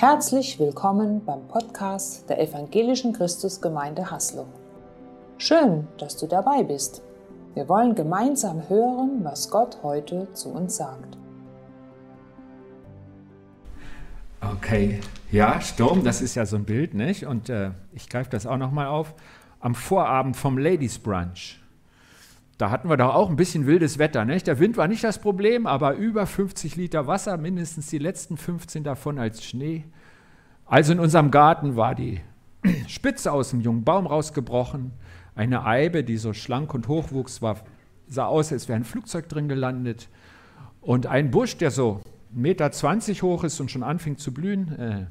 Herzlich willkommen beim Podcast der Evangelischen Christusgemeinde Haslo. Schön, dass du dabei bist. Wir wollen gemeinsam hören, was Gott heute zu uns sagt. Okay, ja, Sturm, das ist ja so ein Bild, nicht? Und äh, ich greife das auch nochmal auf. Am Vorabend vom Ladies Brunch da hatten wir doch auch ein bisschen wildes Wetter. Nicht? Der Wind war nicht das Problem, aber über 50 Liter Wasser, mindestens die letzten 15 davon als Schnee. Also in unserem Garten war die Spitze aus dem jungen Baum rausgebrochen. Eine Eibe, die so schlank und hoch wuchs, war, sah aus, als wäre ein Flugzeug drin gelandet. Und ein Busch, der so 1,20 Meter hoch ist und schon anfing zu blühen, äh,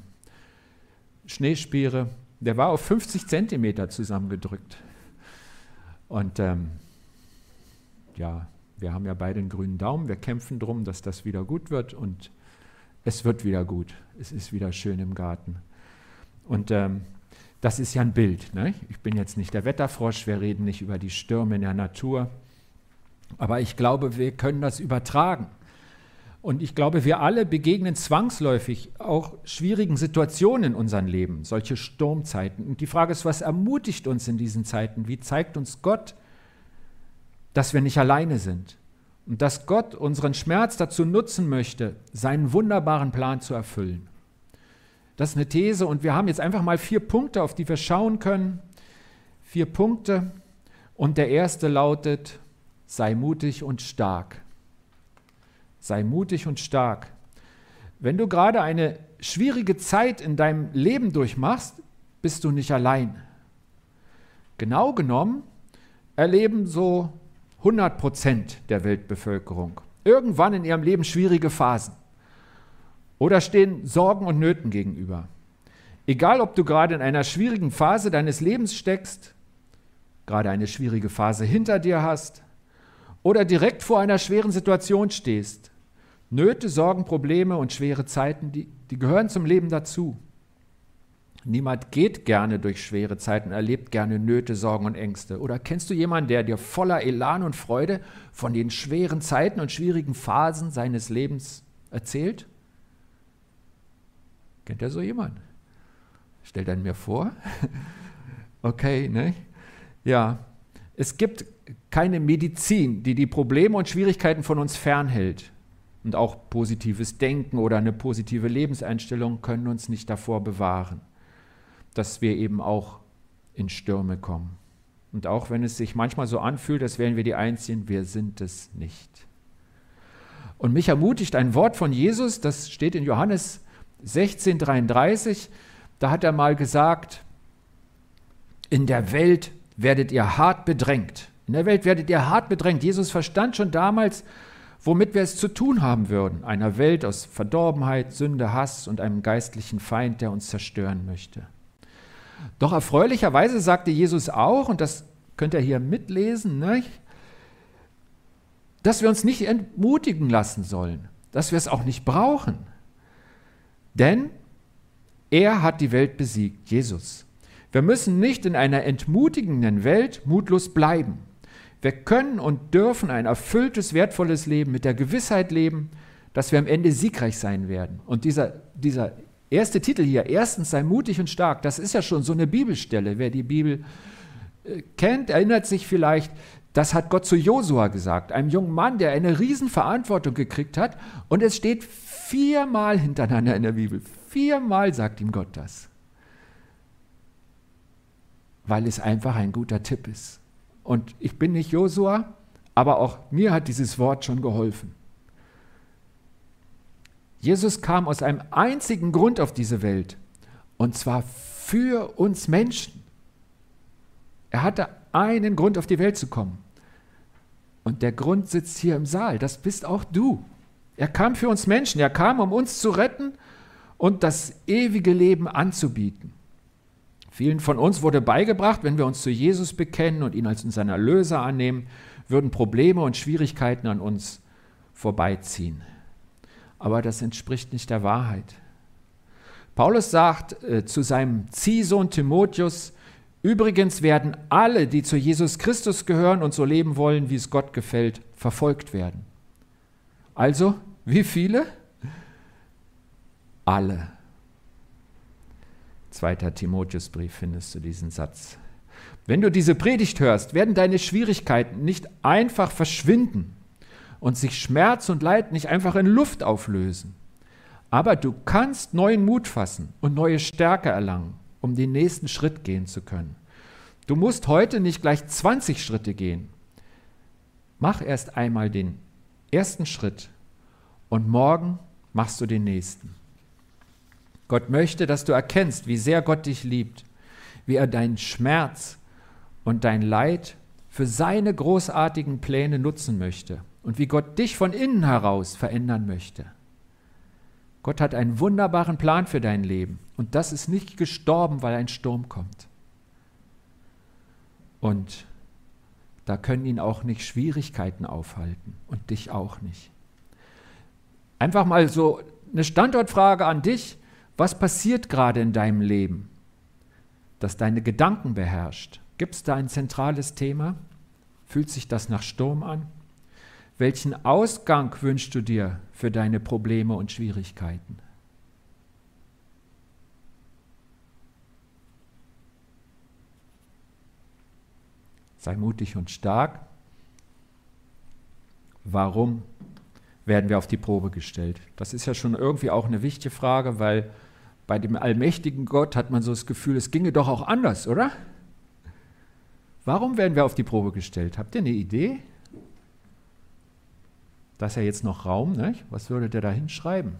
Schneespiere, der war auf 50 Zentimeter zusammengedrückt. Und ähm, ja, wir haben ja beide einen grünen Daumen, wir kämpfen darum, dass das wieder gut wird und es wird wieder gut. Es ist wieder schön im Garten. Und ähm, das ist ja ein Bild. Ne? Ich bin jetzt nicht der Wetterfrosch, wir reden nicht über die Stürme in der Natur, aber ich glaube, wir können das übertragen. Und ich glaube, wir alle begegnen zwangsläufig auch schwierigen Situationen in unserem Leben, solche Sturmzeiten. Und die Frage ist, was ermutigt uns in diesen Zeiten? Wie zeigt uns Gott, dass wir nicht alleine sind und dass Gott unseren Schmerz dazu nutzen möchte, seinen wunderbaren Plan zu erfüllen. Das ist eine These und wir haben jetzt einfach mal vier Punkte, auf die wir schauen können. Vier Punkte und der erste lautet, sei mutig und stark. Sei mutig und stark. Wenn du gerade eine schwierige Zeit in deinem Leben durchmachst, bist du nicht allein. Genau genommen erleben so 100 Prozent der Weltbevölkerung irgendwann in ihrem Leben schwierige Phasen oder stehen Sorgen und Nöten gegenüber. Egal, ob du gerade in einer schwierigen Phase deines Lebens steckst, gerade eine schwierige Phase hinter dir hast oder direkt vor einer schweren Situation stehst, Nöte, Sorgen, Probleme und schwere Zeiten, die, die gehören zum Leben dazu. Niemand geht gerne durch schwere Zeiten, erlebt gerne Nöte, Sorgen und Ängste. Oder kennst du jemanden, der dir voller Elan und Freude von den schweren Zeiten und schwierigen Phasen seines Lebens erzählt? Kennt er so jemanden? Stellt er mir vor? okay, ne? Ja, es gibt keine Medizin, die die Probleme und Schwierigkeiten von uns fernhält. Und auch positives Denken oder eine positive Lebenseinstellung können uns nicht davor bewahren dass wir eben auch in Stürme kommen. Und auch wenn es sich manchmal so anfühlt, als wären wir die Einzigen, wir sind es nicht. Und mich ermutigt ein Wort von Jesus, das steht in Johannes 16,33, da hat er mal gesagt, in der Welt werdet ihr hart bedrängt. In der Welt werdet ihr hart bedrängt. Jesus verstand schon damals, womit wir es zu tun haben würden. Einer Welt aus Verdorbenheit, Sünde, Hass und einem geistlichen Feind, der uns zerstören möchte. Doch erfreulicherweise sagte Jesus auch, und das könnt ihr hier mitlesen, ne, dass wir uns nicht entmutigen lassen sollen, dass wir es auch nicht brauchen. Denn er hat die Welt besiegt, Jesus. Wir müssen nicht in einer entmutigenden Welt mutlos bleiben. Wir können und dürfen ein erfülltes, wertvolles Leben mit der Gewissheit leben, dass wir am Ende siegreich sein werden. Und dieser, dieser erste Titel hier, erstens sei mutig und stark, das ist ja schon so eine Bibelstelle. Wer die Bibel äh, kennt, erinnert sich vielleicht, das hat Gott zu Josua gesagt, einem jungen Mann, der eine Riesenverantwortung gekriegt hat. Und es steht viermal hintereinander in der Bibel. Viermal sagt ihm Gott das. Weil es einfach ein guter Tipp ist. Und ich bin nicht Josua, aber auch mir hat dieses Wort schon geholfen. Jesus kam aus einem einzigen Grund auf diese Welt, und zwar für uns Menschen. Er hatte einen Grund, auf die Welt zu kommen. Und der Grund sitzt hier im Saal, das bist auch du. Er kam für uns Menschen, er kam, um uns zu retten und das ewige Leben anzubieten. Vielen von uns wurde beigebracht, wenn wir uns zu Jesus bekennen und ihn als unseren Erlöser annehmen, würden Probleme und Schwierigkeiten an uns vorbeiziehen aber das entspricht nicht der Wahrheit. Paulus sagt äh, zu seinem Ziehsohn Timotheus, übrigens werden alle, die zu Jesus Christus gehören und so leben wollen, wie es Gott gefällt, verfolgt werden. Also, wie viele? Alle. Zweiter Timotheusbrief findest du diesen Satz. Wenn du diese Predigt hörst, werden deine Schwierigkeiten nicht einfach verschwinden und sich Schmerz und Leid nicht einfach in Luft auflösen. Aber du kannst neuen Mut fassen und neue Stärke erlangen, um den nächsten Schritt gehen zu können. Du musst heute nicht gleich 20 Schritte gehen. Mach erst einmal den ersten Schritt und morgen machst du den nächsten. Gott möchte, dass du erkennst, wie sehr Gott dich liebt, wie er deinen Schmerz und dein Leid für seine großartigen Pläne nutzen möchte und wie Gott dich von innen heraus verändern möchte. Gott hat einen wunderbaren Plan für dein Leben und das ist nicht gestorben, weil ein Sturm kommt. Und da können ihn auch nicht Schwierigkeiten aufhalten und dich auch nicht. Einfach mal so eine Standortfrage an dich. Was passiert gerade in deinem Leben, das deine Gedanken beherrscht? Gibt es da ein zentrales Thema? Fühlt sich das nach Sturm an? Welchen Ausgang wünschst du dir für deine Probleme und Schwierigkeiten? Sei mutig und stark. Warum werden wir auf die Probe gestellt? Das ist ja schon irgendwie auch eine wichtige Frage, weil bei dem allmächtigen Gott hat man so das Gefühl, es ginge doch auch anders, oder? Warum werden wir auf die Probe gestellt? Habt ihr eine Idee? Da ist ja jetzt noch Raum, ne? was würdet ihr da hinschreiben?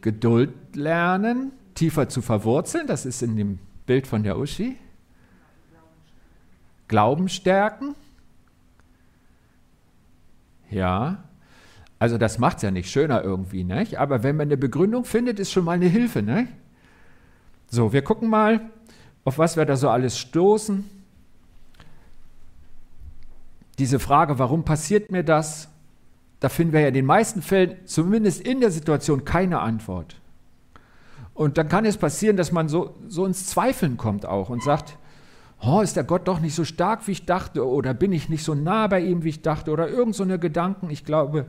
Geduld lernen, tiefer zu verwurzeln, das ist in dem Bild von der Uschi. Glauben stärken. Ja, also das macht es ja nicht schöner irgendwie, nicht? aber wenn man eine Begründung findet, ist schon mal eine Hilfe. Nicht? So, wir gucken mal, auf was wir da so alles stoßen. Diese Frage, warum passiert mir das? Da finden wir ja in den meisten Fällen, zumindest in der Situation, keine Antwort. Und dann kann es passieren, dass man so, so ins Zweifeln kommt auch und sagt, oh, ist der Gott doch nicht so stark, wie ich dachte, oder bin ich nicht so nah bei ihm, wie ich dachte, oder irgend so eine Gedanken. Ich glaube,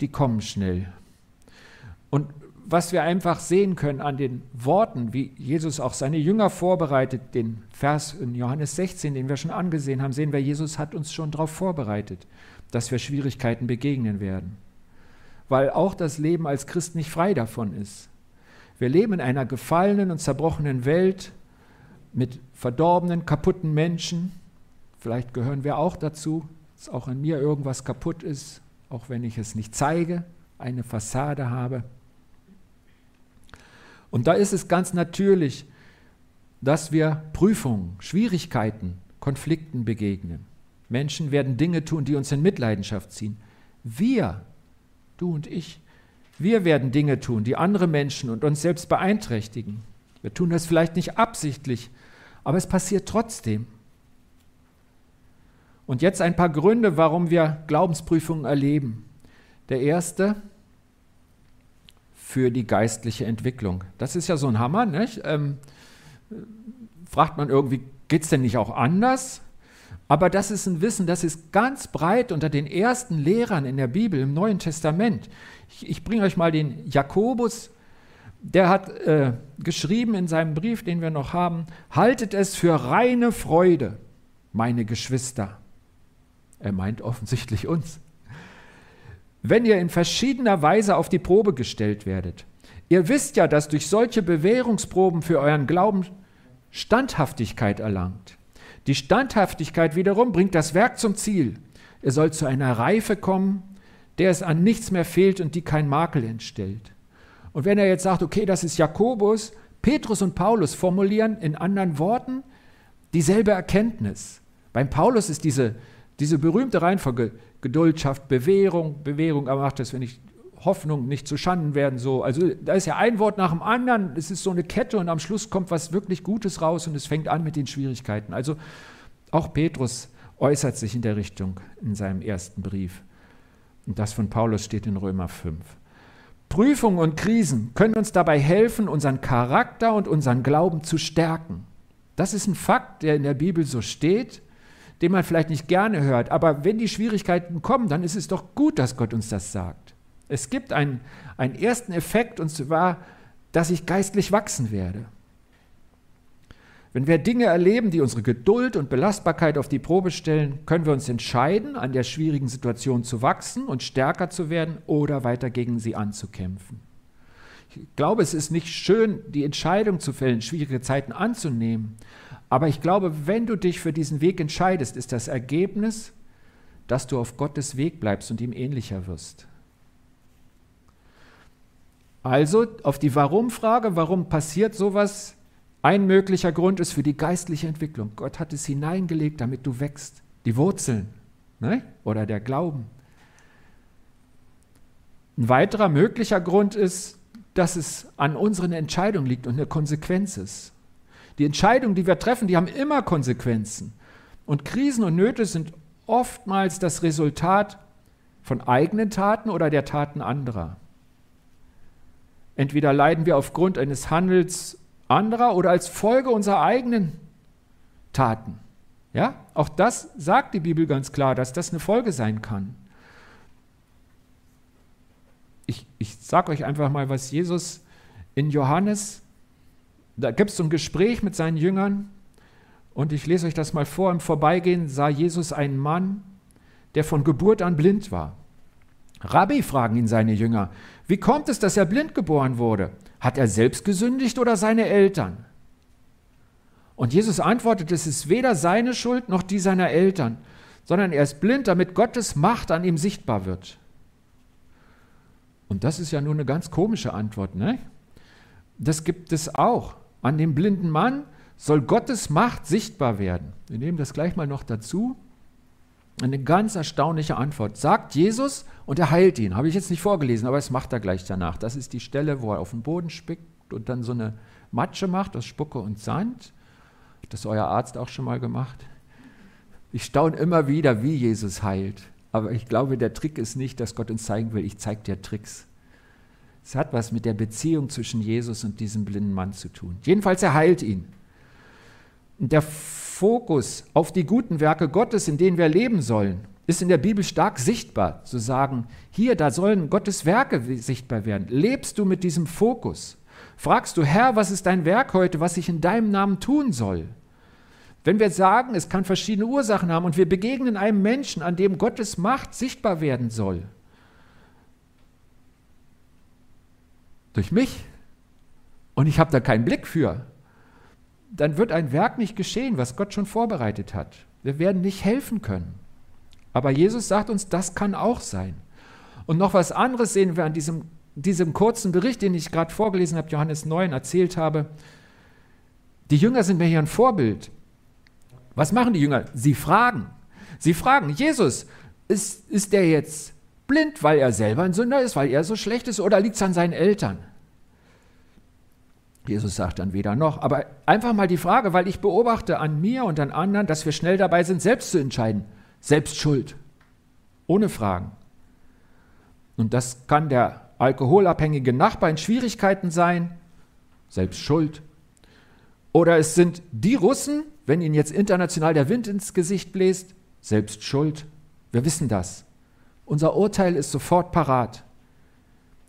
die kommen schnell. Und was wir einfach sehen können an den Worten, wie Jesus auch seine Jünger vorbereitet, den Vers in Johannes 16, den wir schon angesehen haben, sehen wir, Jesus hat uns schon darauf vorbereitet, dass wir Schwierigkeiten begegnen werden. Weil auch das Leben als Christ nicht frei davon ist. Wir leben in einer gefallenen und zerbrochenen Welt mit verdorbenen, kaputten Menschen. Vielleicht gehören wir auch dazu, dass auch in mir irgendwas kaputt ist, auch wenn ich es nicht zeige, eine Fassade habe. Und da ist es ganz natürlich, dass wir Prüfungen, Schwierigkeiten, Konflikten begegnen. Menschen werden Dinge tun, die uns in Mitleidenschaft ziehen. Wir, du und ich, wir werden Dinge tun, die andere Menschen und uns selbst beeinträchtigen. Wir tun das vielleicht nicht absichtlich, aber es passiert trotzdem. Und jetzt ein paar Gründe, warum wir Glaubensprüfungen erleben. Der erste, für die geistliche Entwicklung. Das ist ja so ein Hammer, nicht? Ähm, fragt man irgendwie, geht es denn nicht auch anders? Aber das ist ein Wissen, das ist ganz breit unter den ersten Lehrern in der Bibel, im Neuen Testament. Ich, ich bringe euch mal den Jakobus, der hat äh, geschrieben in seinem Brief, den wir noch haben, haltet es für reine Freude, meine Geschwister, er meint offensichtlich uns. Wenn ihr in verschiedener Weise auf die Probe gestellt werdet. Ihr wisst ja, dass durch solche Bewährungsproben für euren Glauben Standhaftigkeit erlangt. Die Standhaftigkeit wiederum bringt das Werk zum Ziel. Ihr sollt zu einer Reife kommen, der es an nichts mehr fehlt und die kein Makel entstellt. Und wenn er jetzt sagt, okay, das ist Jakobus, Petrus und Paulus formulieren in anderen Worten dieselbe Erkenntnis. Beim Paulus ist diese, diese berühmte Reihenfolge Geduld schafft Bewährung, Bewährung aber macht das, wenn ich Hoffnung nicht zu Schanden werden. So. Also da ist ja ein Wort nach dem anderen, es ist so eine Kette und am Schluss kommt was wirklich Gutes raus und es fängt an mit den Schwierigkeiten. Also auch Petrus äußert sich in der Richtung in seinem ersten Brief. Und das von Paulus steht in Römer 5. Prüfungen und Krisen können uns dabei helfen, unseren Charakter und unseren Glauben zu stärken. Das ist ein Fakt, der in der Bibel so steht den man vielleicht nicht gerne hört. Aber wenn die Schwierigkeiten kommen, dann ist es doch gut, dass Gott uns das sagt. Es gibt einen, einen ersten Effekt und zwar, dass ich geistlich wachsen werde. Wenn wir Dinge erleben, die unsere Geduld und Belastbarkeit auf die Probe stellen, können wir uns entscheiden, an der schwierigen Situation zu wachsen und stärker zu werden oder weiter gegen sie anzukämpfen. Ich glaube, es ist nicht schön, die Entscheidung zu fällen, schwierige Zeiten anzunehmen. Aber ich glaube, wenn du dich für diesen Weg entscheidest, ist das Ergebnis, dass du auf Gottes Weg bleibst und ihm ähnlicher wirst. Also auf die Warum-Frage, warum passiert sowas, ein möglicher Grund ist für die geistliche Entwicklung. Gott hat es hineingelegt, damit du wächst. Die Wurzeln ne? oder der Glauben. Ein weiterer möglicher Grund ist, dass es an unseren Entscheidungen liegt und eine Konsequenz ist. Die Entscheidungen, die wir treffen, die haben immer Konsequenzen. Und Krisen und Nöte sind oftmals das Resultat von eigenen Taten oder der Taten anderer. Entweder leiden wir aufgrund eines Handels anderer oder als Folge unserer eigenen Taten. Ja, auch das sagt die Bibel ganz klar, dass das eine Folge sein kann. Ich, ich sage euch einfach mal, was Jesus in Johannes, da gibt es so ein Gespräch mit seinen Jüngern und ich lese euch das mal vor. Im Vorbeigehen sah Jesus einen Mann, der von Geburt an blind war. Rabbi, fragen ihn seine Jünger, wie kommt es, dass er blind geboren wurde? Hat er selbst gesündigt oder seine Eltern? Und Jesus antwortet, es ist weder seine Schuld noch die seiner Eltern, sondern er ist blind, damit Gottes Macht an ihm sichtbar wird. Und das ist ja nur eine ganz komische Antwort, ne? Das gibt es auch. An dem blinden Mann soll Gottes Macht sichtbar werden. Wir nehmen das gleich mal noch dazu. Eine ganz erstaunliche Antwort. Sagt Jesus und er heilt ihn. Habe ich jetzt nicht vorgelesen, aber es macht er gleich danach. Das ist die Stelle, wo er auf den Boden spickt und dann so eine Matsche macht aus Spucke und Sand. Hat das euer Arzt auch schon mal gemacht? Ich staune immer wieder, wie Jesus heilt. Aber ich glaube, der Trick ist nicht, dass Gott uns zeigen will, ich zeige dir Tricks. Es hat was mit der Beziehung zwischen Jesus und diesem blinden Mann zu tun. Jedenfalls, er heilt ihn. Der Fokus auf die guten Werke Gottes, in denen wir leben sollen, ist in der Bibel stark sichtbar. Zu sagen, hier, da sollen Gottes Werke sichtbar werden. Lebst du mit diesem Fokus? Fragst du, Herr, was ist dein Werk heute, was ich in deinem Namen tun soll? Wenn wir sagen, es kann verschiedene Ursachen haben und wir begegnen einem Menschen, an dem Gottes Macht sichtbar werden soll, durch mich, und ich habe da keinen Blick für, dann wird ein Werk nicht geschehen, was Gott schon vorbereitet hat. Wir werden nicht helfen können. Aber Jesus sagt uns, das kann auch sein. Und noch was anderes sehen wir an diesem, diesem kurzen Bericht, den ich gerade vorgelesen habe, Johannes 9 erzählt habe. Die Jünger sind mir hier ein Vorbild. Was machen die Jünger? Sie fragen. Sie fragen, Jesus, ist, ist der jetzt blind, weil er selber ein Sünder ist, weil er so schlecht ist, oder liegt es an seinen Eltern? Jesus sagt dann weder noch. Aber einfach mal die Frage, weil ich beobachte an mir und an anderen, dass wir schnell dabei sind, selbst zu entscheiden. Selbst schuld. Ohne Fragen. Und das kann der alkoholabhängige Nachbar in Schwierigkeiten sein. Selbst schuld. Oder es sind die Russen, wenn ihnen jetzt international der Wind ins Gesicht bläst, selbst schuld. Wir wissen das. Unser Urteil ist sofort parat.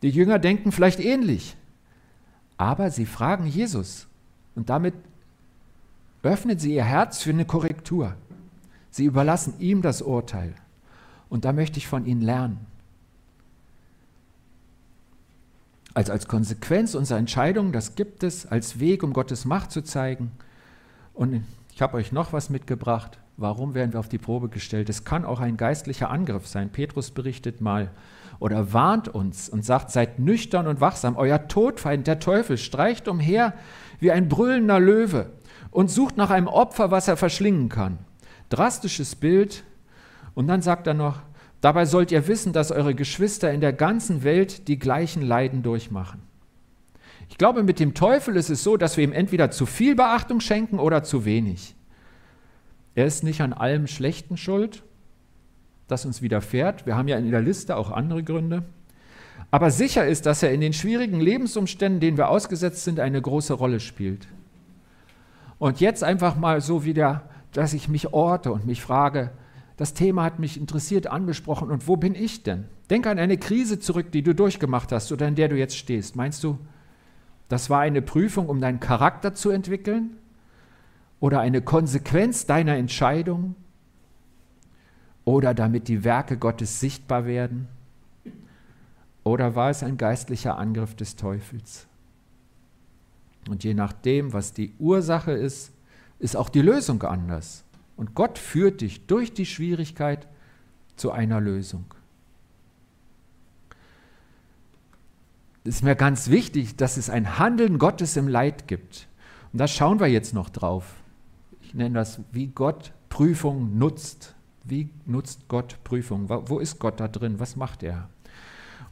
Die Jünger denken vielleicht ähnlich. Aber sie fragen Jesus und damit öffnen sie ihr Herz für eine Korrektur. Sie überlassen ihm das Urteil. Und da möchte ich von ihnen lernen. Also als Konsequenz unserer Entscheidung, das gibt es als Weg, um Gottes Macht zu zeigen. Und ich habe euch noch was mitgebracht. Warum werden wir auf die Probe gestellt? Es kann auch ein geistlicher Angriff sein. Petrus berichtet mal, oder warnt uns und sagt, seid nüchtern und wachsam. Euer Todfeind, der Teufel, streicht umher wie ein brüllender Löwe und sucht nach einem Opfer, was er verschlingen kann. Drastisches Bild. Und dann sagt er noch, dabei sollt ihr wissen, dass eure Geschwister in der ganzen Welt die gleichen Leiden durchmachen. Ich glaube, mit dem Teufel ist es so, dass wir ihm entweder zu viel Beachtung schenken oder zu wenig. Er ist nicht an allem Schlechten schuld, das uns widerfährt. Wir haben ja in der Liste auch andere Gründe. Aber sicher ist, dass er in den schwierigen Lebensumständen, denen wir ausgesetzt sind, eine große Rolle spielt. Und jetzt einfach mal so wieder, dass ich mich orte und mich frage, das Thema hat mich interessiert, angesprochen und wo bin ich denn? Denk an eine Krise zurück, die du durchgemacht hast oder in der du jetzt stehst. Meinst du, das war eine Prüfung, um deinen Charakter zu entwickeln? Oder eine Konsequenz deiner Entscheidung? Oder damit die Werke Gottes sichtbar werden? Oder war es ein geistlicher Angriff des Teufels? Und je nachdem, was die Ursache ist, ist auch die Lösung anders. Und Gott führt dich durch die Schwierigkeit zu einer Lösung. Es ist mir ganz wichtig, dass es ein Handeln Gottes im Leid gibt. Und da schauen wir jetzt noch drauf. Ich nenne das, wie Gott Prüfung nutzt. Wie nutzt Gott Prüfung? Wo ist Gott da drin? Was macht er?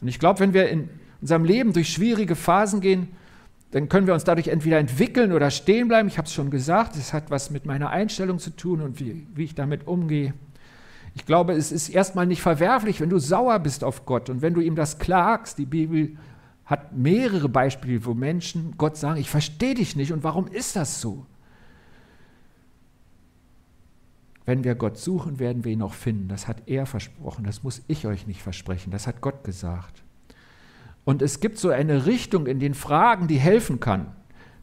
Und ich glaube, wenn wir in unserem Leben durch schwierige Phasen gehen, dann können wir uns dadurch entweder entwickeln oder stehen bleiben. Ich habe es schon gesagt, es hat was mit meiner Einstellung zu tun und wie, wie ich damit umgehe. Ich glaube, es ist erstmal nicht verwerflich, wenn du sauer bist auf Gott und wenn du ihm das klagst. Die Bibel hat mehrere Beispiele, wo Menschen Gott sagen, ich verstehe dich nicht und warum ist das so? Wenn wir Gott suchen, werden wir ihn auch finden. Das hat er versprochen, das muss ich euch nicht versprechen, das hat Gott gesagt. Und es gibt so eine Richtung in den Fragen, die helfen kann.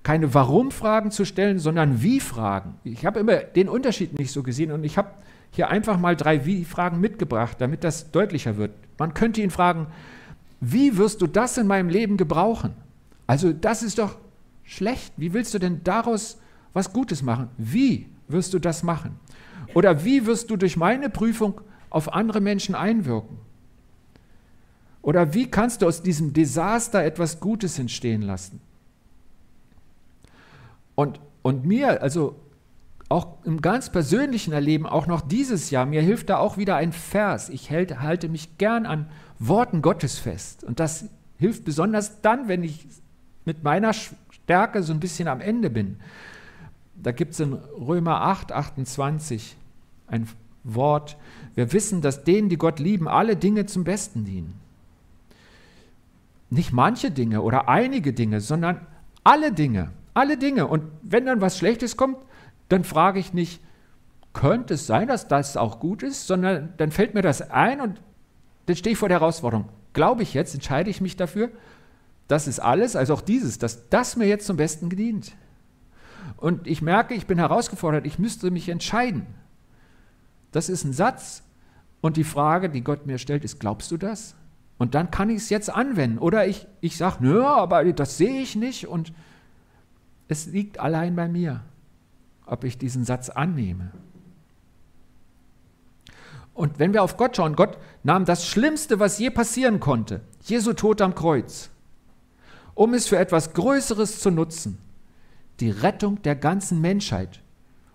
Keine Warum-Fragen zu stellen, sondern Wie-Fragen. Ich habe immer den Unterschied nicht so gesehen und ich habe hier einfach mal drei Wie-Fragen mitgebracht, damit das deutlicher wird. Man könnte ihn fragen, wie wirst du das in meinem Leben gebrauchen? Also das ist doch schlecht. Wie willst du denn daraus was Gutes machen? Wie wirst du das machen? Oder wie wirst du durch meine Prüfung auf andere Menschen einwirken? Oder wie kannst du aus diesem Desaster etwas Gutes entstehen lassen? Und, und mir, also auch im ganz persönlichen Erleben, auch noch dieses Jahr, mir hilft da auch wieder ein Vers. Ich halte, halte mich gern an Worten Gottes fest. Und das hilft besonders dann, wenn ich mit meiner Stärke so ein bisschen am Ende bin. Da gibt es in Römer 8, 28 ein Wort. Wir wissen, dass denen, die Gott lieben, alle Dinge zum Besten dienen nicht manche Dinge oder einige Dinge, sondern alle Dinge, alle Dinge. Und wenn dann was Schlechtes kommt, dann frage ich nicht, könnte es sein, dass das auch gut ist, sondern dann fällt mir das ein und dann stehe ich vor der Herausforderung. Glaube ich jetzt, entscheide ich mich dafür, das ist alles, also auch dieses, dass das mir jetzt zum Besten gedient. Und ich merke, ich bin herausgefordert, ich müsste mich entscheiden. Das ist ein Satz. Und die Frage, die Gott mir stellt, ist, glaubst du das? Und dann kann ich es jetzt anwenden. Oder ich, ich sage, nö, aber das sehe ich nicht und es liegt allein bei mir, ob ich diesen Satz annehme. Und wenn wir auf Gott schauen, Gott nahm das Schlimmste, was je passieren konnte, Jesu Tod am Kreuz, um es für etwas Größeres zu nutzen, die Rettung der ganzen Menschheit.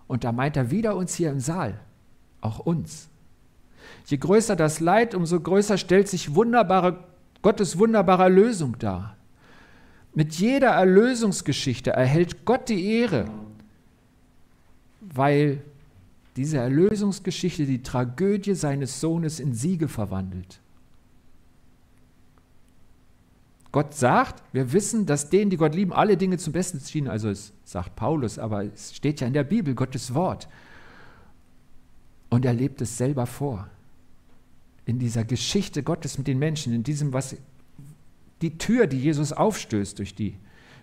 Und da meint er wieder uns hier im Saal, auch uns. Je größer das Leid, umso größer stellt sich wunderbare, Gottes wunderbare Erlösung dar. Mit jeder Erlösungsgeschichte erhält Gott die Ehre, weil diese Erlösungsgeschichte die Tragödie seines Sohnes in Siege verwandelt. Gott sagt, wir wissen, dass denen, die Gott lieben, alle Dinge zum Besten schienen. Also es sagt Paulus, aber es steht ja in der Bibel, Gottes Wort. Und er lebt es selber vor in dieser Geschichte Gottes mit den Menschen, in diesem, was die Tür, die Jesus aufstößt durch, die,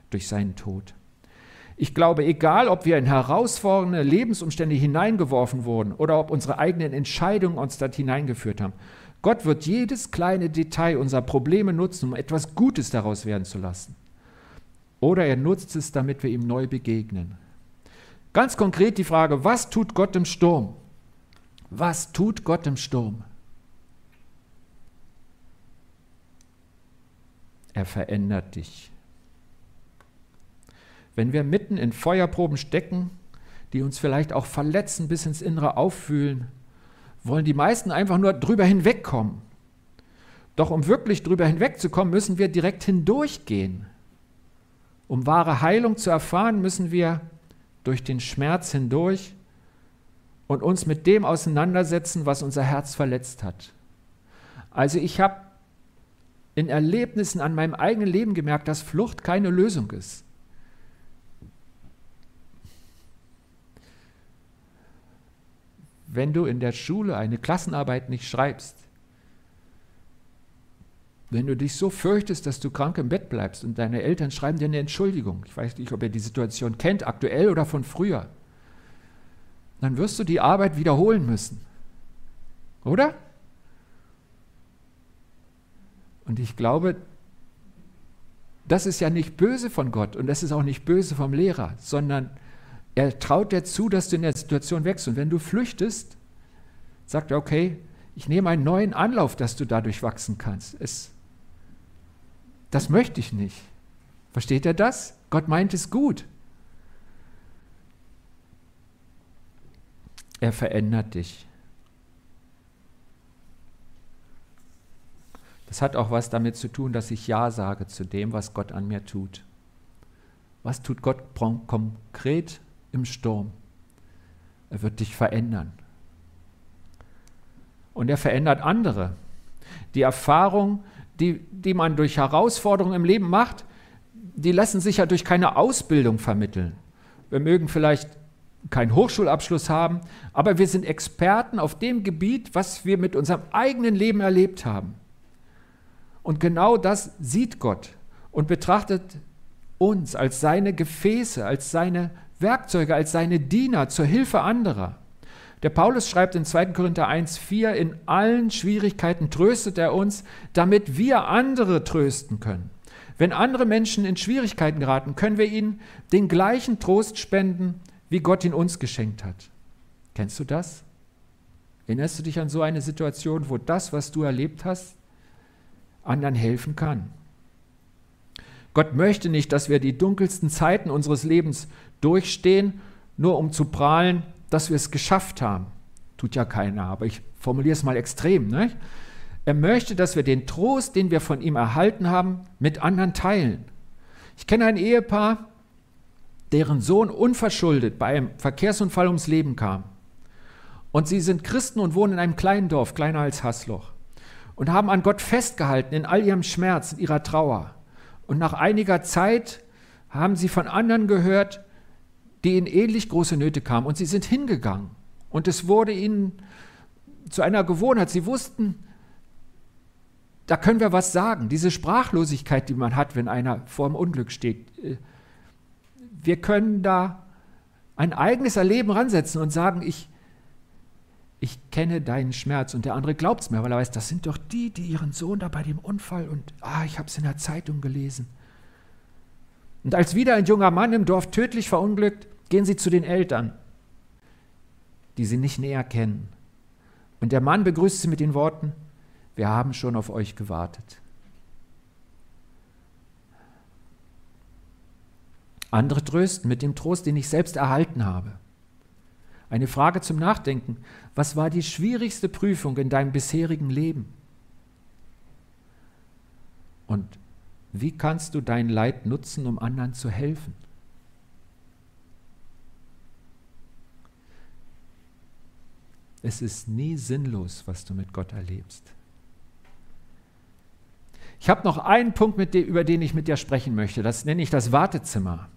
durch seinen Tod. Ich glaube, egal ob wir in herausfordernde Lebensumstände hineingeworfen wurden oder ob unsere eigenen Entscheidungen uns dort hineingeführt haben, Gott wird jedes kleine Detail unserer Probleme nutzen, um etwas Gutes daraus werden zu lassen. Oder er nutzt es, damit wir ihm neu begegnen. Ganz konkret die Frage, was tut Gott im Sturm? Was tut Gott im Sturm? Er verändert dich. Wenn wir mitten in Feuerproben stecken, die uns vielleicht auch verletzen, bis ins Innere auffühlen, wollen die meisten einfach nur drüber hinwegkommen. Doch um wirklich drüber hinwegzukommen, müssen wir direkt hindurchgehen. Um wahre Heilung zu erfahren, müssen wir durch den Schmerz hindurch und uns mit dem auseinandersetzen, was unser Herz verletzt hat. Also ich habe in Erlebnissen an meinem eigenen Leben gemerkt, dass Flucht keine Lösung ist. Wenn du in der Schule eine Klassenarbeit nicht schreibst, wenn du dich so fürchtest, dass du krank im Bett bleibst und deine Eltern schreiben dir eine Entschuldigung, ich weiß nicht, ob ihr die Situation kennt, aktuell oder von früher, dann wirst du die Arbeit wiederholen müssen. Oder? Und ich glaube, das ist ja nicht böse von Gott und das ist auch nicht böse vom Lehrer, sondern er traut dir zu, dass du in der Situation wächst. Und wenn du flüchtest, sagt er, okay, ich nehme einen neuen Anlauf, dass du dadurch wachsen kannst. Es, das möchte ich nicht. Versteht er das? Gott meint es gut. Er verändert dich. Das hat auch was damit zu tun, dass ich Ja sage zu dem, was Gott an mir tut. Was tut Gott konkret im Sturm? Er wird dich verändern. Und er verändert andere. Die Erfahrung, die, die man durch Herausforderungen im Leben macht, die lassen sich ja durch keine Ausbildung vermitteln. Wir mögen vielleicht keinen Hochschulabschluss haben, aber wir sind Experten auf dem Gebiet, was wir mit unserem eigenen Leben erlebt haben. Und genau das sieht Gott und betrachtet uns als seine Gefäße, als seine Werkzeuge, als seine Diener zur Hilfe anderer. Der Paulus schreibt in 2. Korinther 1,4: In allen Schwierigkeiten tröstet er uns, damit wir andere trösten können. Wenn andere Menschen in Schwierigkeiten geraten, können wir ihnen den gleichen Trost spenden, wie Gott ihn uns geschenkt hat. Kennst du das? Erinnerst du dich an so eine Situation, wo das, was du erlebt hast, anderen helfen kann. Gott möchte nicht, dass wir die dunkelsten Zeiten unseres Lebens durchstehen, nur um zu prahlen, dass wir es geschafft haben. Tut ja keiner, aber ich formuliere es mal extrem. Ne? Er möchte, dass wir den Trost, den wir von ihm erhalten haben, mit anderen teilen. Ich kenne ein Ehepaar, deren Sohn unverschuldet bei einem Verkehrsunfall ums Leben kam. Und sie sind Christen und wohnen in einem kleinen Dorf, kleiner als Hasloch und haben an Gott festgehalten in all ihrem Schmerz, in ihrer Trauer. Und nach einiger Zeit haben sie von anderen gehört, die in ähnlich große Nöte kamen. Und sie sind hingegangen. Und es wurde ihnen zu einer Gewohnheit. Sie wussten, da können wir was sagen. Diese Sprachlosigkeit, die man hat, wenn einer vor dem Unglück steht. Äh, wir können da ein eigenes Erleben ransetzen und sagen, ich, ich kenne deinen Schmerz. Und der andere glaubt es mir, weil er weiß, das sind doch die, die ihren Sohn da bei dem Unfall und, ah, ich habe es in der Zeitung gelesen. Und als wieder ein junger Mann im Dorf tödlich verunglückt, gehen sie zu den Eltern, die sie nicht näher kennen. Und der Mann begrüßt sie mit den Worten, wir haben schon auf euch gewartet. Andere trösten mit dem Trost, den ich selbst erhalten habe. Eine Frage zum Nachdenken. Was war die schwierigste Prüfung in deinem bisherigen Leben? Und wie kannst du dein Leid nutzen, um anderen zu helfen? Es ist nie sinnlos, was du mit Gott erlebst. Ich habe noch einen Punkt, dir, über den ich mit dir sprechen möchte. Das nenne ich das Wartezimmer.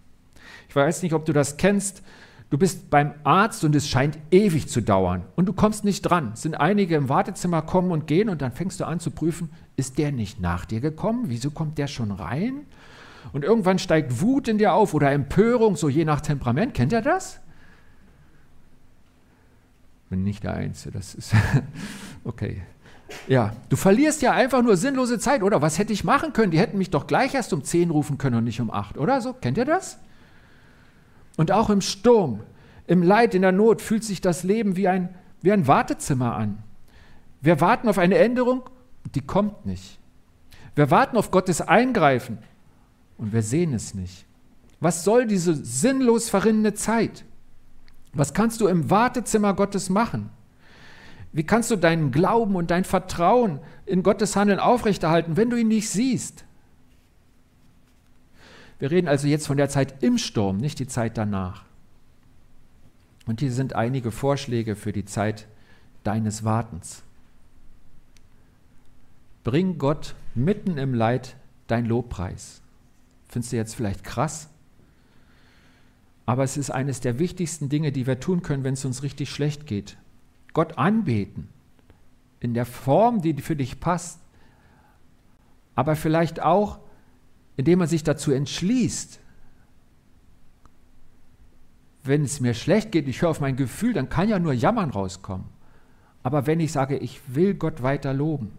Ich weiß nicht, ob du das kennst. Du bist beim Arzt und es scheint ewig zu dauern und du kommst nicht dran. Es sind einige im Wartezimmer kommen und gehen und dann fängst du an zu prüfen, ist der nicht nach dir gekommen? Wieso kommt der schon rein? Und irgendwann steigt Wut in dir auf oder Empörung, so je nach Temperament. Kennt ihr das? Bin nicht der Einzige, das ist okay. Ja, du verlierst ja einfach nur sinnlose Zeit, oder? Was hätte ich machen können? Die hätten mich doch gleich erst um 10 rufen können und nicht um 8, oder so? Kennt ihr das? Und auch im Sturm, im Leid, in der Not fühlt sich das Leben wie ein, wie ein Wartezimmer an. Wir warten auf eine Änderung, die kommt nicht. Wir warten auf Gottes Eingreifen und wir sehen es nicht. Was soll diese sinnlos verrinnende Zeit? Was kannst du im Wartezimmer Gottes machen? Wie kannst du deinen Glauben und dein Vertrauen in Gottes Handeln aufrechterhalten, wenn du ihn nicht siehst? Wir reden also jetzt von der Zeit im Sturm, nicht die Zeit danach. Und hier sind einige Vorschläge für die Zeit deines Wartens. Bring Gott mitten im Leid dein Lobpreis. Findest du jetzt vielleicht krass? Aber es ist eines der wichtigsten Dinge, die wir tun können, wenn es uns richtig schlecht geht. Gott anbeten in der Form, die für dich passt aber vielleicht auch, indem man sich dazu entschließt, wenn es mir schlecht geht, ich höre auf mein Gefühl, dann kann ja nur Jammern rauskommen. Aber wenn ich sage, ich will Gott weiter loben,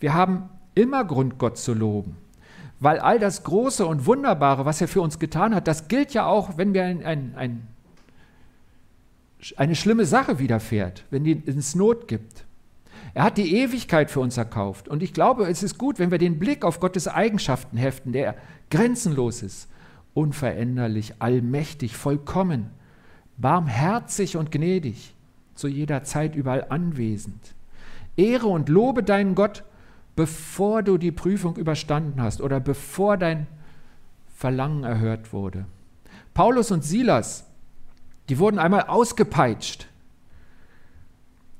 wir haben immer Grund, Gott zu loben, weil all das Große und Wunderbare, was er für uns getan hat, das gilt ja auch, wenn wir ein, ein, ein, eine schlimme Sache widerfährt, wenn es Not gibt. Er hat die Ewigkeit für uns erkauft. Und ich glaube, es ist gut, wenn wir den Blick auf Gottes Eigenschaften heften, der grenzenlos ist, unveränderlich, allmächtig, vollkommen, barmherzig und gnädig, zu jeder Zeit überall anwesend. Ehre und lobe deinen Gott, bevor du die Prüfung überstanden hast oder bevor dein Verlangen erhört wurde. Paulus und Silas, die wurden einmal ausgepeitscht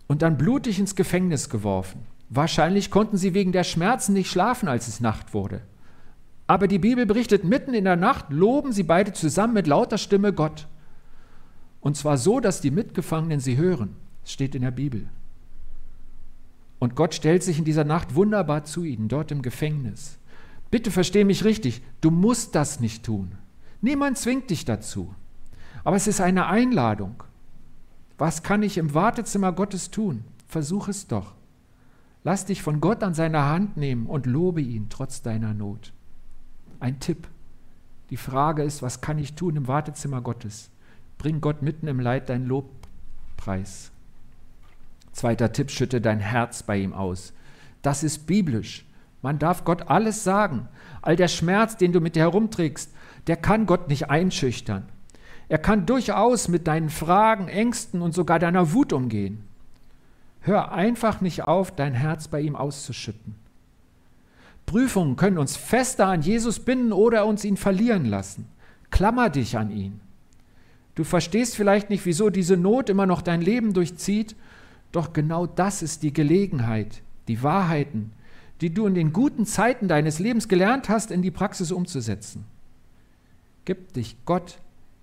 und dann blutig ins Gefängnis geworfen. Wahrscheinlich konnten sie wegen der Schmerzen nicht schlafen, als es Nacht wurde. Aber die Bibel berichtet, mitten in der Nacht loben sie beide zusammen mit lauter Stimme Gott. Und zwar so, dass die Mitgefangenen sie hören. Es steht in der Bibel. Und Gott stellt sich in dieser Nacht wunderbar zu ihnen, dort im Gefängnis. Bitte versteh mich richtig, du musst das nicht tun. Niemand zwingt dich dazu. Aber es ist eine Einladung. Was kann ich im Wartezimmer Gottes tun? Versuch es doch. Lass dich von Gott an seiner Hand nehmen und lobe ihn trotz deiner Not. Ein Tipp. Die Frage ist, was kann ich tun im Wartezimmer Gottes? Bring Gott mitten im Leid dein Lobpreis. Zweiter Tipp, schütte dein Herz bei ihm aus. Das ist biblisch. Man darf Gott alles sagen. All der Schmerz, den du mit dir herumträgst, der kann Gott nicht einschüchtern. Er kann durchaus mit deinen Fragen, Ängsten und sogar deiner Wut umgehen. Hör einfach nicht auf, dein Herz bei ihm auszuschütten. Prüfungen können uns fester an Jesus binden oder uns ihn verlieren lassen. Klammer dich an ihn. Du verstehst vielleicht nicht, wieso diese Not immer noch dein Leben durchzieht, doch genau das ist die Gelegenheit, die Wahrheiten, die du in den guten Zeiten deines Lebens gelernt hast, in die Praxis umzusetzen. Gib dich Gott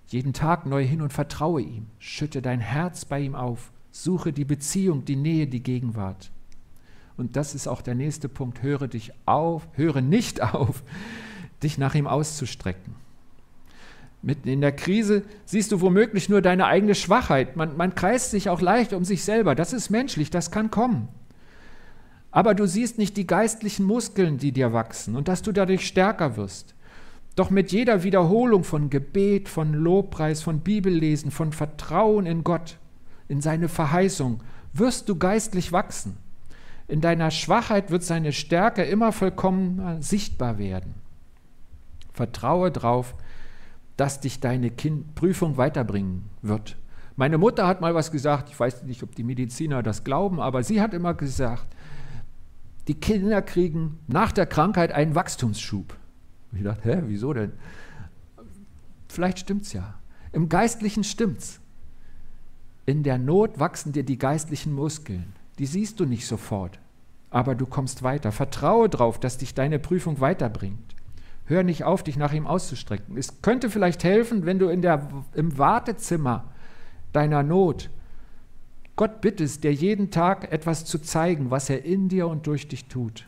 jeden Tag neu hin und vertraue ihm. Schütte dein Herz bei ihm auf. Suche die Beziehung, die Nähe, die Gegenwart. Und das ist auch der nächste Punkt. Höre dich auf, höre nicht auf, dich nach ihm auszustrecken. Mitten in der Krise siehst du womöglich nur deine eigene Schwachheit. Man, man kreist sich auch leicht um sich selber. Das ist menschlich, das kann kommen. Aber du siehst nicht die geistlichen Muskeln, die dir wachsen und dass du dadurch stärker wirst. Doch mit jeder Wiederholung von Gebet, von Lobpreis, von Bibellesen, von Vertrauen in Gott, in seine Verheißung, wirst du geistlich wachsen. In deiner Schwachheit wird seine Stärke immer vollkommen sichtbar werden. Vertraue darauf, dass dich deine kind Prüfung weiterbringen wird. Meine Mutter hat mal was gesagt, ich weiß nicht, ob die Mediziner das glauben, aber sie hat immer gesagt, die Kinder kriegen nach der Krankheit einen Wachstumsschub. Ich dachte, hä, wieso denn? Vielleicht stimmt's ja. Im Geistlichen stimmt's. In der Not wachsen dir die geistlichen Muskeln. Die siehst du nicht sofort, aber du kommst weiter. Vertraue darauf, dass dich deine Prüfung weiterbringt. Hör nicht auf, dich nach ihm auszustrecken. Es könnte vielleicht helfen, wenn du in der, im Wartezimmer deiner Not Gott bittest, dir jeden Tag etwas zu zeigen, was er in dir und durch dich tut.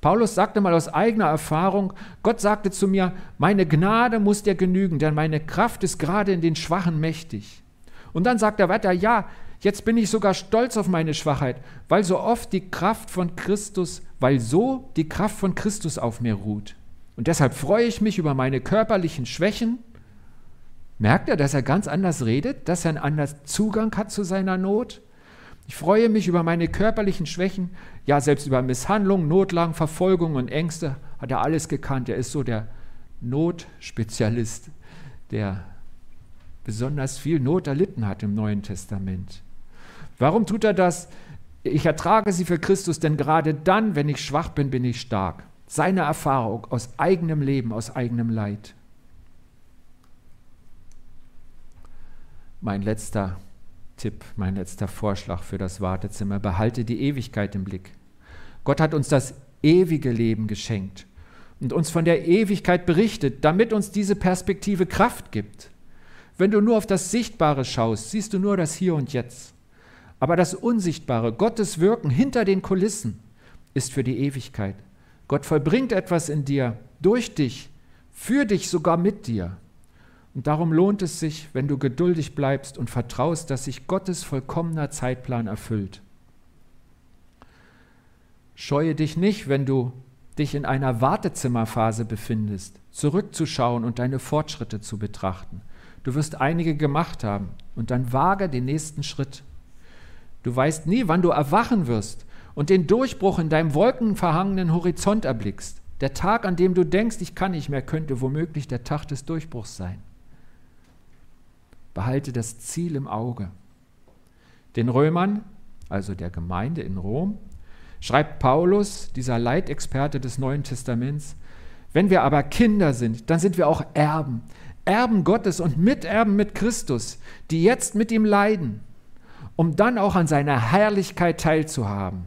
Paulus sagte mal aus eigener Erfahrung, Gott sagte zu mir, meine Gnade muss dir genügen, denn meine Kraft ist gerade in den Schwachen mächtig. Und dann sagt er weiter, ja, jetzt bin ich sogar stolz auf meine Schwachheit, weil so oft die Kraft von Christus, weil so die Kraft von Christus auf mir ruht. Und deshalb freue ich mich über meine körperlichen Schwächen. Merkt er, dass er ganz anders redet, dass er einen anderen Zugang hat zu seiner Not? Ich freue mich über meine körperlichen Schwächen, ja selbst über Misshandlungen, Notlagen, Verfolgung und Ängste hat er alles gekannt. Er ist so der Notspezialist, der besonders viel Not erlitten hat im Neuen Testament. Warum tut er das? Ich ertrage sie für Christus, denn gerade dann, wenn ich schwach bin, bin ich stark. Seine Erfahrung aus eigenem Leben, aus eigenem Leid. Mein letzter Tipp, mein letzter Vorschlag für das Wartezimmer. Behalte die Ewigkeit im Blick. Gott hat uns das ewige Leben geschenkt und uns von der Ewigkeit berichtet, damit uns diese Perspektive Kraft gibt. Wenn du nur auf das Sichtbare schaust, siehst du nur das Hier und Jetzt. Aber das Unsichtbare, Gottes Wirken hinter den Kulissen, ist für die Ewigkeit. Gott vollbringt etwas in dir, durch dich, für dich, sogar mit dir. Und darum lohnt es sich, wenn du geduldig bleibst und vertraust, dass sich Gottes vollkommener Zeitplan erfüllt. Scheue dich nicht, wenn du dich in einer Wartezimmerphase befindest, zurückzuschauen und deine Fortschritte zu betrachten. Du wirst einige gemacht haben und dann wage den nächsten Schritt. Du weißt nie, wann du erwachen wirst und den Durchbruch in deinem wolkenverhangenen Horizont erblickst. Der Tag, an dem du denkst, ich kann nicht mehr, könnte womöglich der Tag des Durchbruchs sein. Behalte das Ziel im Auge. Den Römern, also der Gemeinde in Rom, schreibt Paulus, dieser Leitexperte des Neuen Testaments, wenn wir aber Kinder sind, dann sind wir auch Erben, Erben Gottes und Miterben mit Christus, die jetzt mit ihm leiden, um dann auch an seiner Herrlichkeit teilzuhaben.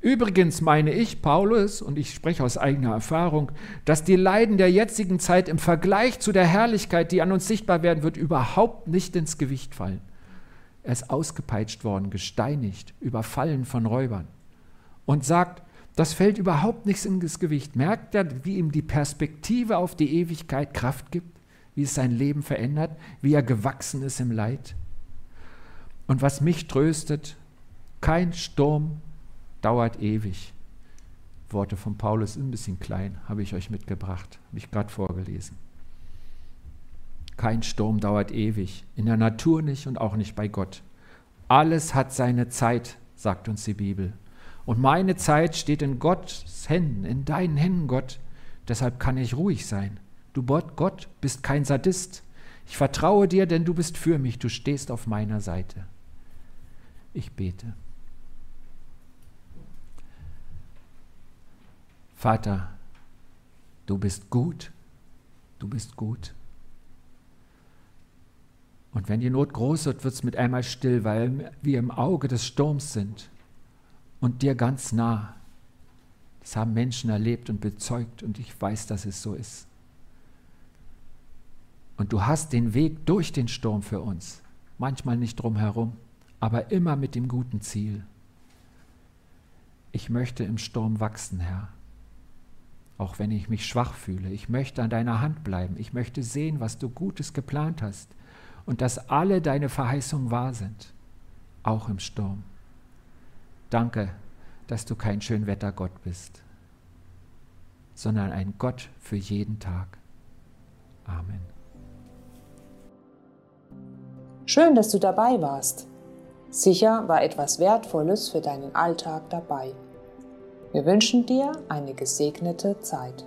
Übrigens meine ich, Paulus, und ich spreche aus eigener Erfahrung, dass die Leiden der jetzigen Zeit im Vergleich zu der Herrlichkeit, die an uns sichtbar werden wird, überhaupt nicht ins Gewicht fallen. Er ist ausgepeitscht worden, gesteinigt, überfallen von Räubern und sagt, das fällt überhaupt nichts ins Gewicht. Merkt er, wie ihm die Perspektive auf die Ewigkeit Kraft gibt, wie es sein Leben verändert, wie er gewachsen ist im Leid? Und was mich tröstet, kein Sturm dauert ewig. Worte von Paulus ein bisschen klein, habe ich euch mitgebracht, habe ich gerade vorgelesen. Kein Sturm dauert ewig, in der Natur nicht und auch nicht bei Gott. Alles hat seine Zeit, sagt uns die Bibel. Und meine Zeit steht in Gottes Händen, in deinen Händen, Gott. Deshalb kann ich ruhig sein. Du Gott bist kein Sadist. Ich vertraue dir, denn du bist für mich, du stehst auf meiner Seite. Ich bete. Vater, du bist gut, du bist gut. Und wenn die Not groß wird, wird es mit einmal still, weil wir im Auge des Sturms sind und dir ganz nah. Das haben Menschen erlebt und bezeugt und ich weiß, dass es so ist. Und du hast den Weg durch den Sturm für uns, manchmal nicht drumherum, aber immer mit dem guten Ziel. Ich möchte im Sturm wachsen, Herr auch wenn ich mich schwach fühle. Ich möchte an deiner Hand bleiben. Ich möchte sehen, was du Gutes geplant hast und dass alle deine Verheißungen wahr sind, auch im Sturm. Danke, dass du kein Schönwettergott bist, sondern ein Gott für jeden Tag. Amen. Schön, dass du dabei warst. Sicher war etwas Wertvolles für deinen Alltag dabei. Wir wünschen dir eine gesegnete Zeit.